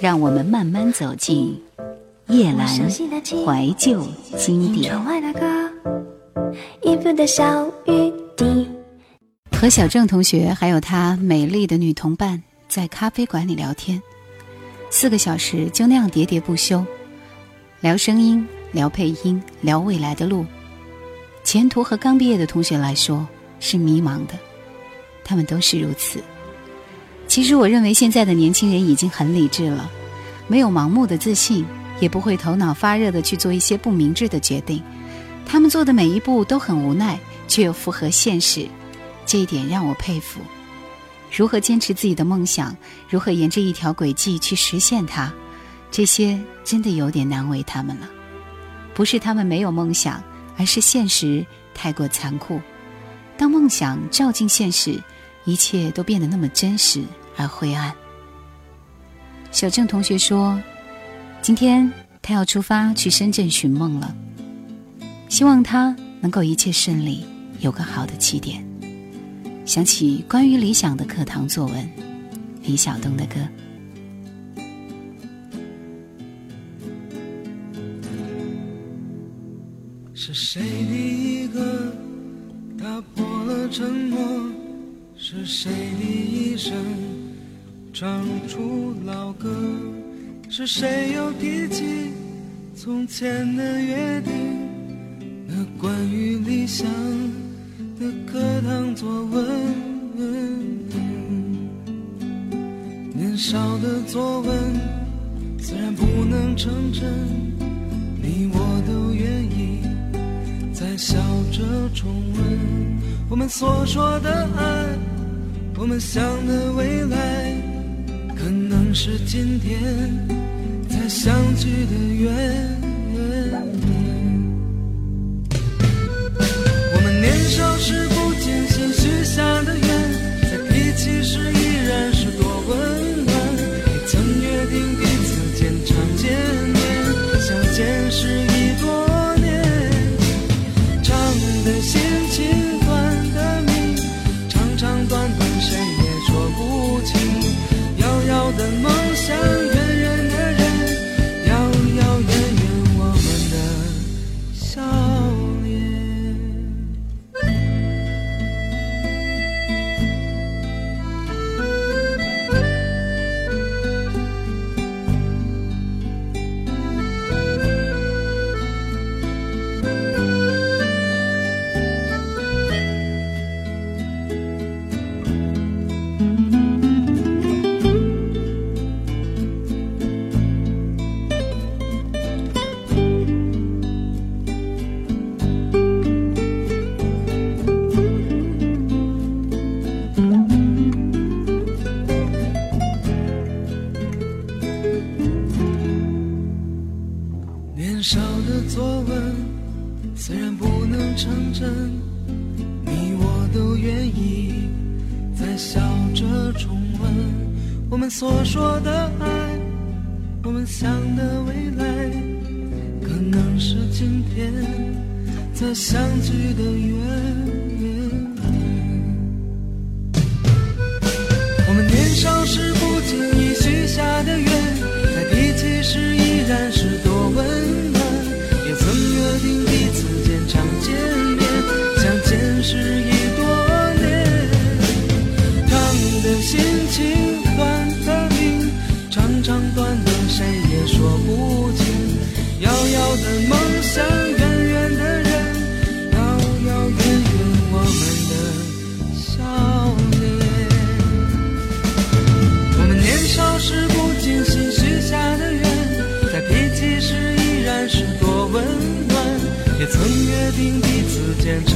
让我们慢慢走进夜阑怀旧经典。和小郑同学还有他美丽的女同伴在咖啡馆里聊天，四个小时就那样喋喋不休，聊声音，聊配音，聊未来的路。前途和刚毕业的同学来说是迷茫的，他们都是如此。其实，我认为现在的年轻人已经很理智了，没有盲目的自信，也不会头脑发热的去做一些不明智的决定。他们做的每一步都很无奈，却又符合现实，这一点让我佩服。如何坚持自己的梦想，如何沿着一条轨迹去实现它，这些真的有点难为他们了。不是他们没有梦想，而是现实太过残酷。当梦想照进现实。一切都变得那么真实而灰暗。小郑同学说：“今天他要出发去深圳寻梦了，希望他能够一切顺利，有个好的起点。”想起关于理想的课堂作文，李晓东的歌。是谁第一个打破了沉默？是谁的一声唱出老歌？是谁又提起从前的约定？那关于理想的课堂作文，年少的作文虽然不能成真，你我都愿意再笑着重温我们所说的爱。我们想的未来，可能是今天才相聚的缘。我们年少时不所说的爱，我们想的未来，可能是今天才相聚的缘。我们年少时不经意许下的愿，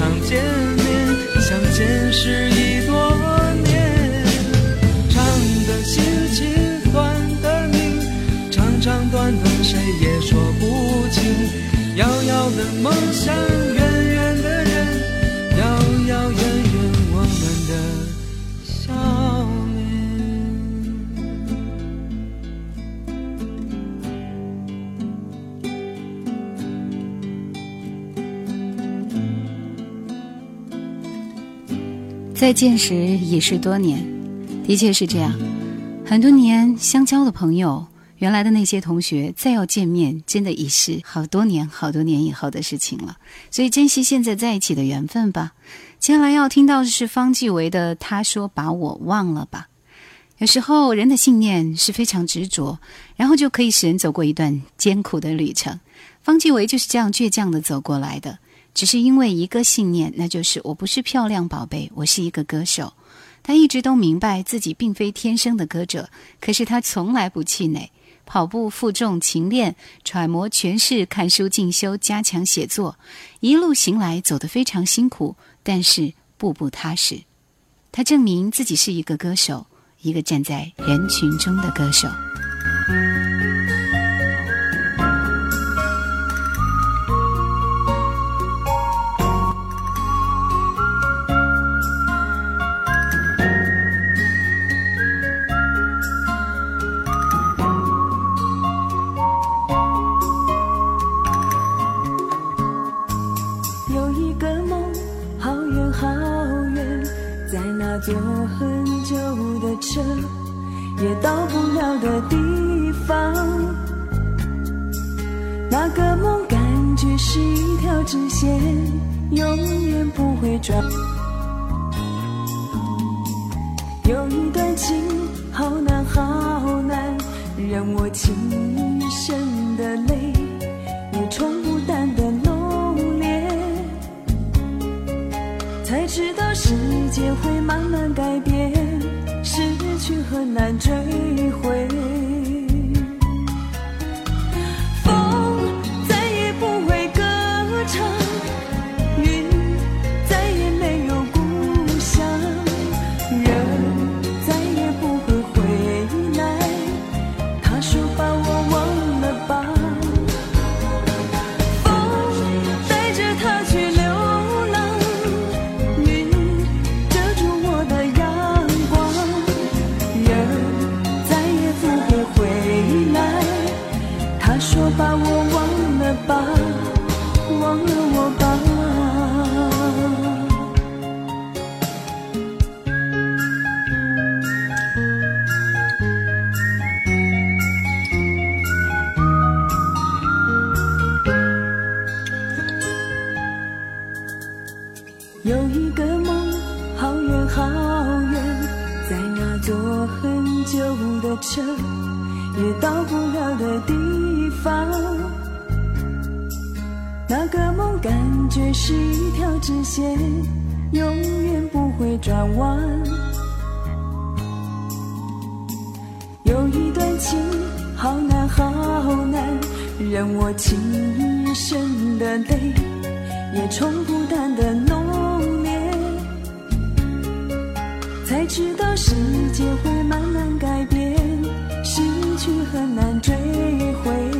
想见面，相见时已多年。长的心情。短短谁也说不清，遥遥的梦想，远再见时已是多年，的确是这样。很多年相交的朋友。原来的那些同学再要见面，真的已是好多年、好多年以后的事情了。所以珍惜现在在一起的缘分吧。接下来要听到的是方季韦的《他说把我忘了吧》。有时候人的信念是非常执着，然后就可以使人走过一段艰苦的旅程。方季韦就是这样倔强的走过来的，只是因为一个信念，那就是我不是漂亮宝贝，我是一个歌手。他一直都明白自己并非天生的歌者，可是他从来不气馁，跑步、负重、勤练、揣摩诠释、看书进修、加强写作，一路行来走得非常辛苦，但是步步踏实。他证明自己是一个歌手，一个站在人群中的歌手。坐很久的车，也到不了的地方。那个梦感觉是一条直线，永远不会转。有一段情，好难好难，让我情深的泪，知道时间会慢慢改变，失去很难追回。才知道世界会慢慢改变，失去很难追回。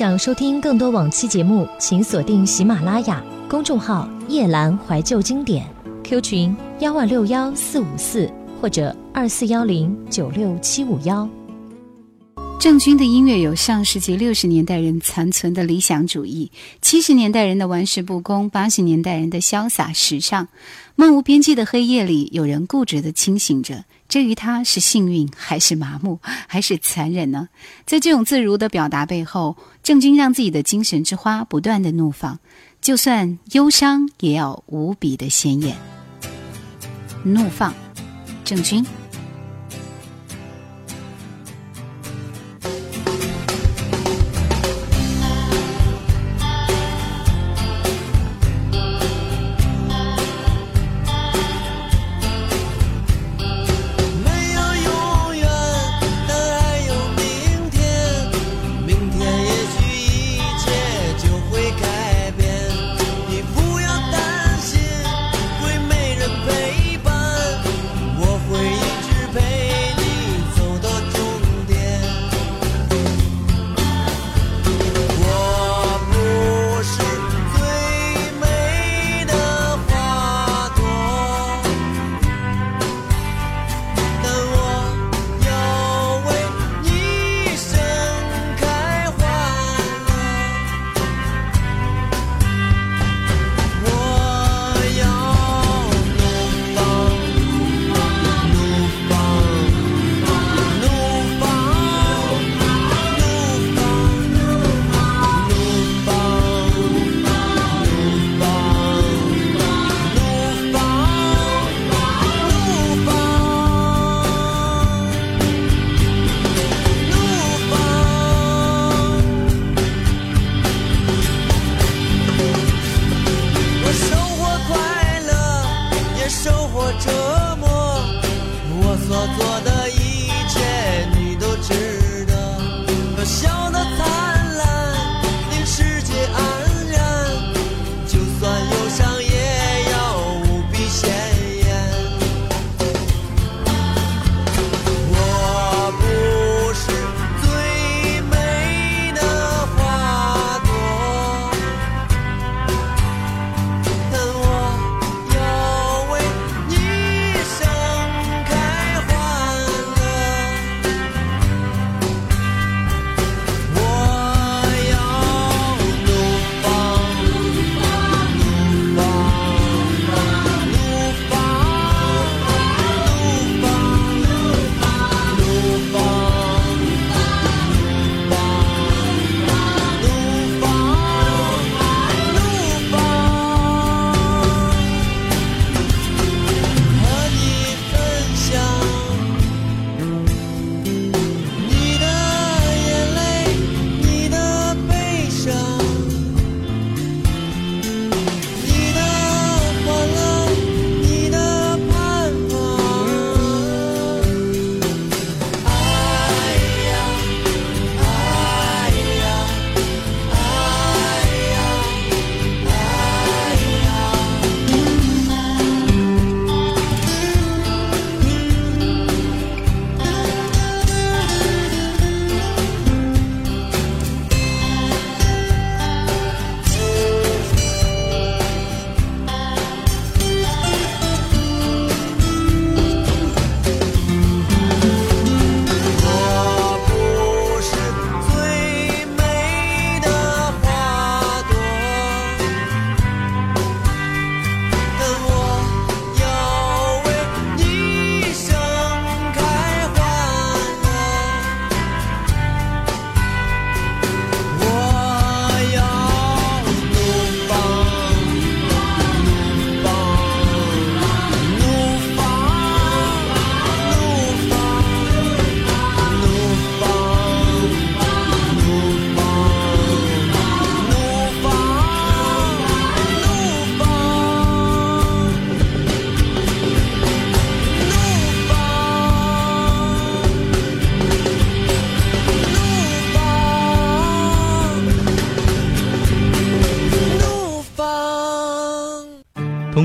想收听更多往期节目，请锁定喜马拉雅公众号“夜阑怀旧经典 ”，Q 群幺二六幺四五四或者二四幺零九六七五幺。郑钧的音乐有上世纪六十年代人残存的理想主义，七十年代人的玩世不恭，八十年代人的潇洒时尚。漫无边际的黑夜里，有人固执的清醒着。至于他是幸运还是麻木，还是残忍呢？在这种自如的表达背后，郑钧让自己的精神之花不断的怒放，就算忧伤也要无比的鲜艳。怒放，郑钧。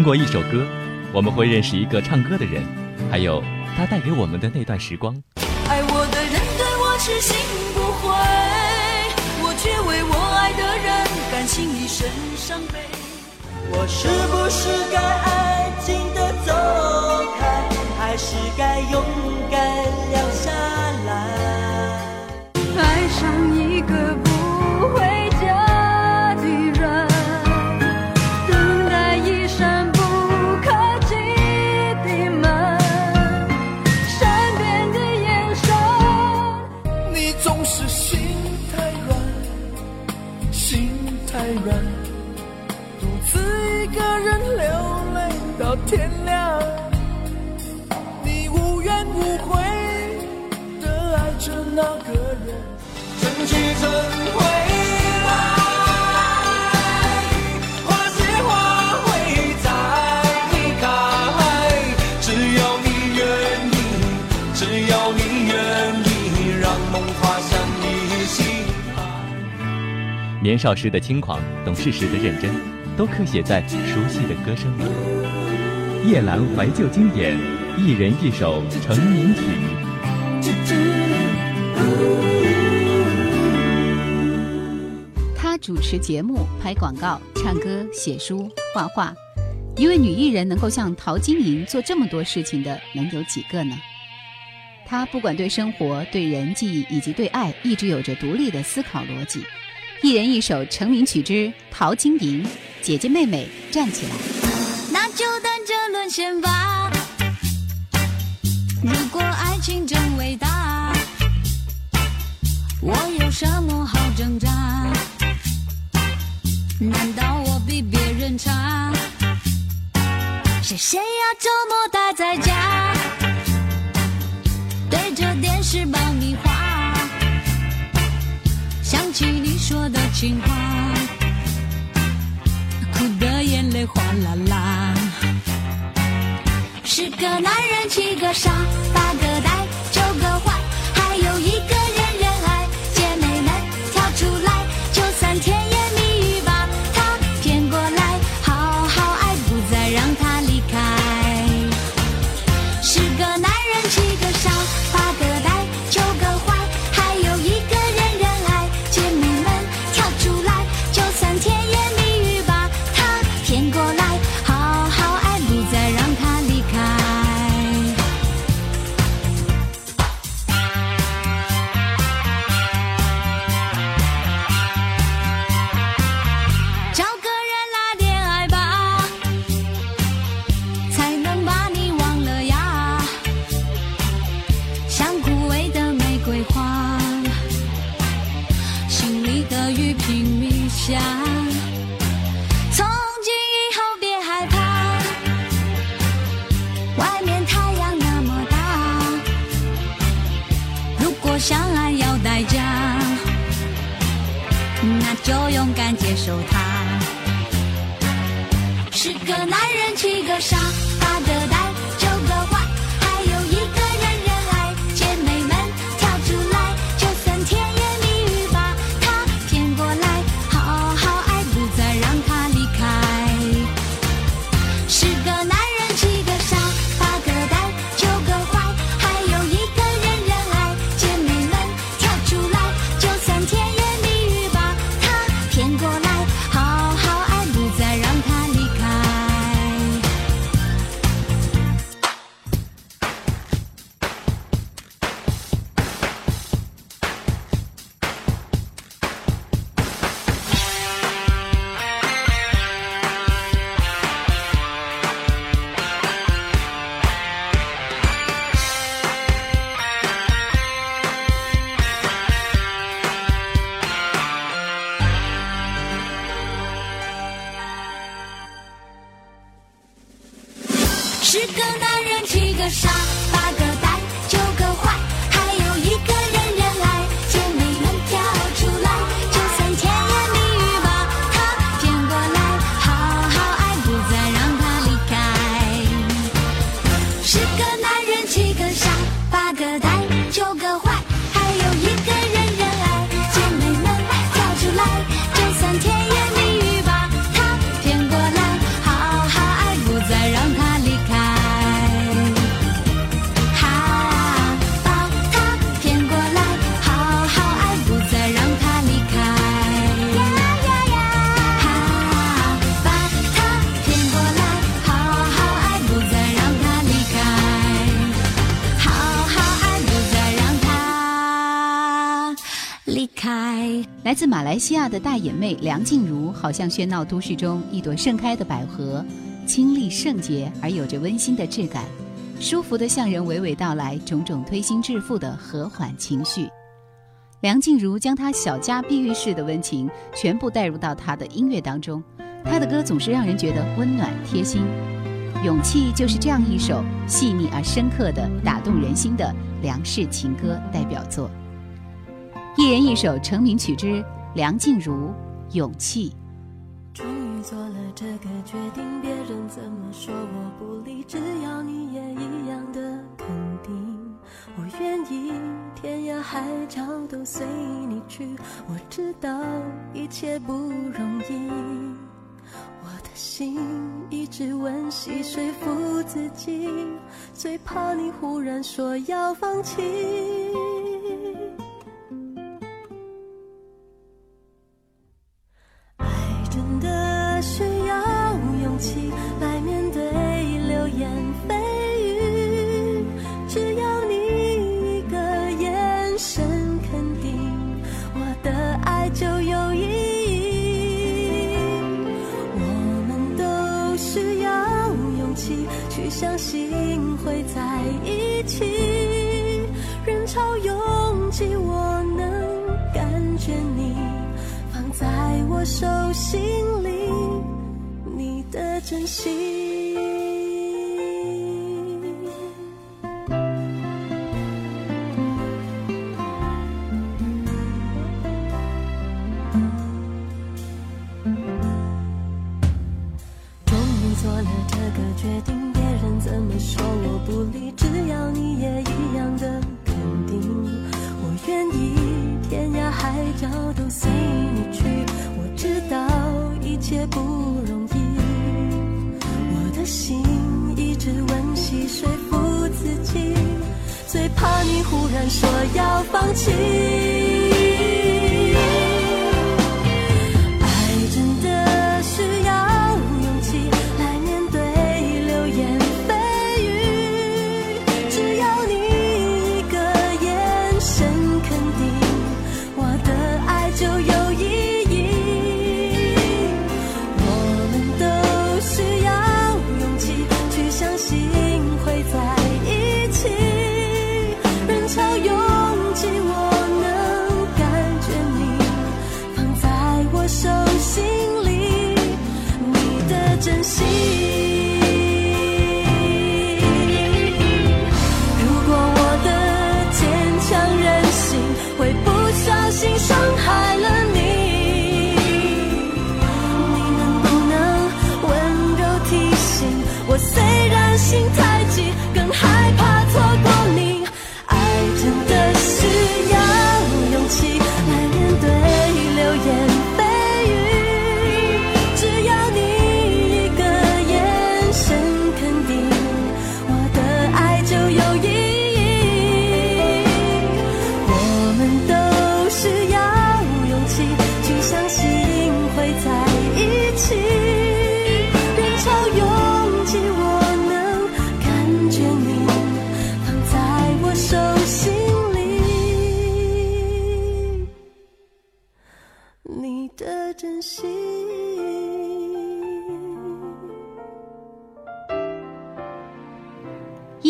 过一首歌，我们会认识一个唱歌的人，还有他带给我们的那段时光。爱我的人对我痴心不悔，我却为我。爱的人甘心一身伤悲。我是不是该安静的走开，还是该勇敢留下来？爱上一个少时的轻狂，懂事时的认真，都刻写在熟悉的歌声里。夜阑怀旧经典，一人一首成名曲。她主持节目、拍广告、唱歌、写书、画画。一位女艺人能够像陶晶莹做这么多事情的，能有几个呢？她不管对生活、对人际以及对爱，一直有着独立的思考逻辑。一人一首成名曲之《陶晶莹》，姐姐妹妹站起来。那就等着沦陷吧。如果爱情真伟大，我有什么好挣扎？难道我比别人差？是谁要周末待在家，对着电视爆米花，起你说的情话。哭的眼泪哗啦啦。十个男人，七个傻，八个雨拼命下。从今以后别害怕，外面太阳那么大。如果相爱要代价。那就勇敢接受它。十个男人，七个傻，自马来西亚的大眼妹梁静茹，好像喧闹都市中一朵盛开的百合，清丽圣洁而有着温馨的质感，舒服的向人娓娓道来种种推心置腹的和缓情绪。梁静茹将她小家碧玉式的温情全部带入到她的音乐当中，她的歌总是让人觉得温暖贴心。勇气就是这样一首细腻而深刻的打动人心的梁氏情歌代表作。一人一首成名曲之梁静茹《勇气》。终于做了这个决定，别人怎么说我不理，只要你也一样的肯定，我愿意天涯海角都随你去。我知道一切不容易，我的心一直温习说服自己，最怕你忽然说要放弃。去相信会在一起，人潮拥挤，我能感觉你。放在我手心里，你的真心。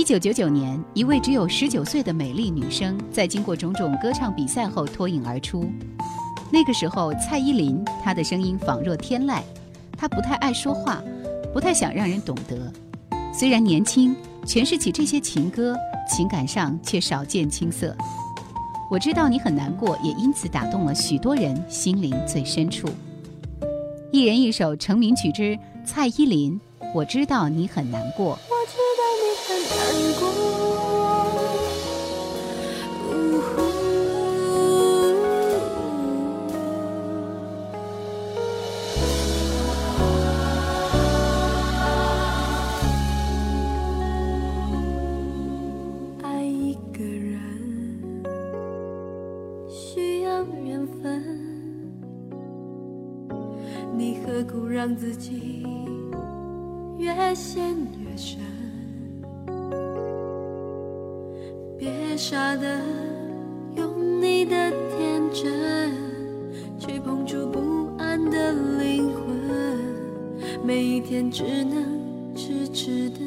九九九年，一位只有十九岁的美丽女生，在经过种种歌唱比赛后脱颖而出。那个时候，蔡依林她的声音仿若天籁，她不太爱说话，不太想让人懂得。虽然年轻，诠释起这些情歌，情感上却少见青涩。我知道你很难过，也因此打动了许多人心灵最深处。一人一首成名曲之蔡依林，我知道你很难过。难过。每一天只能痴痴的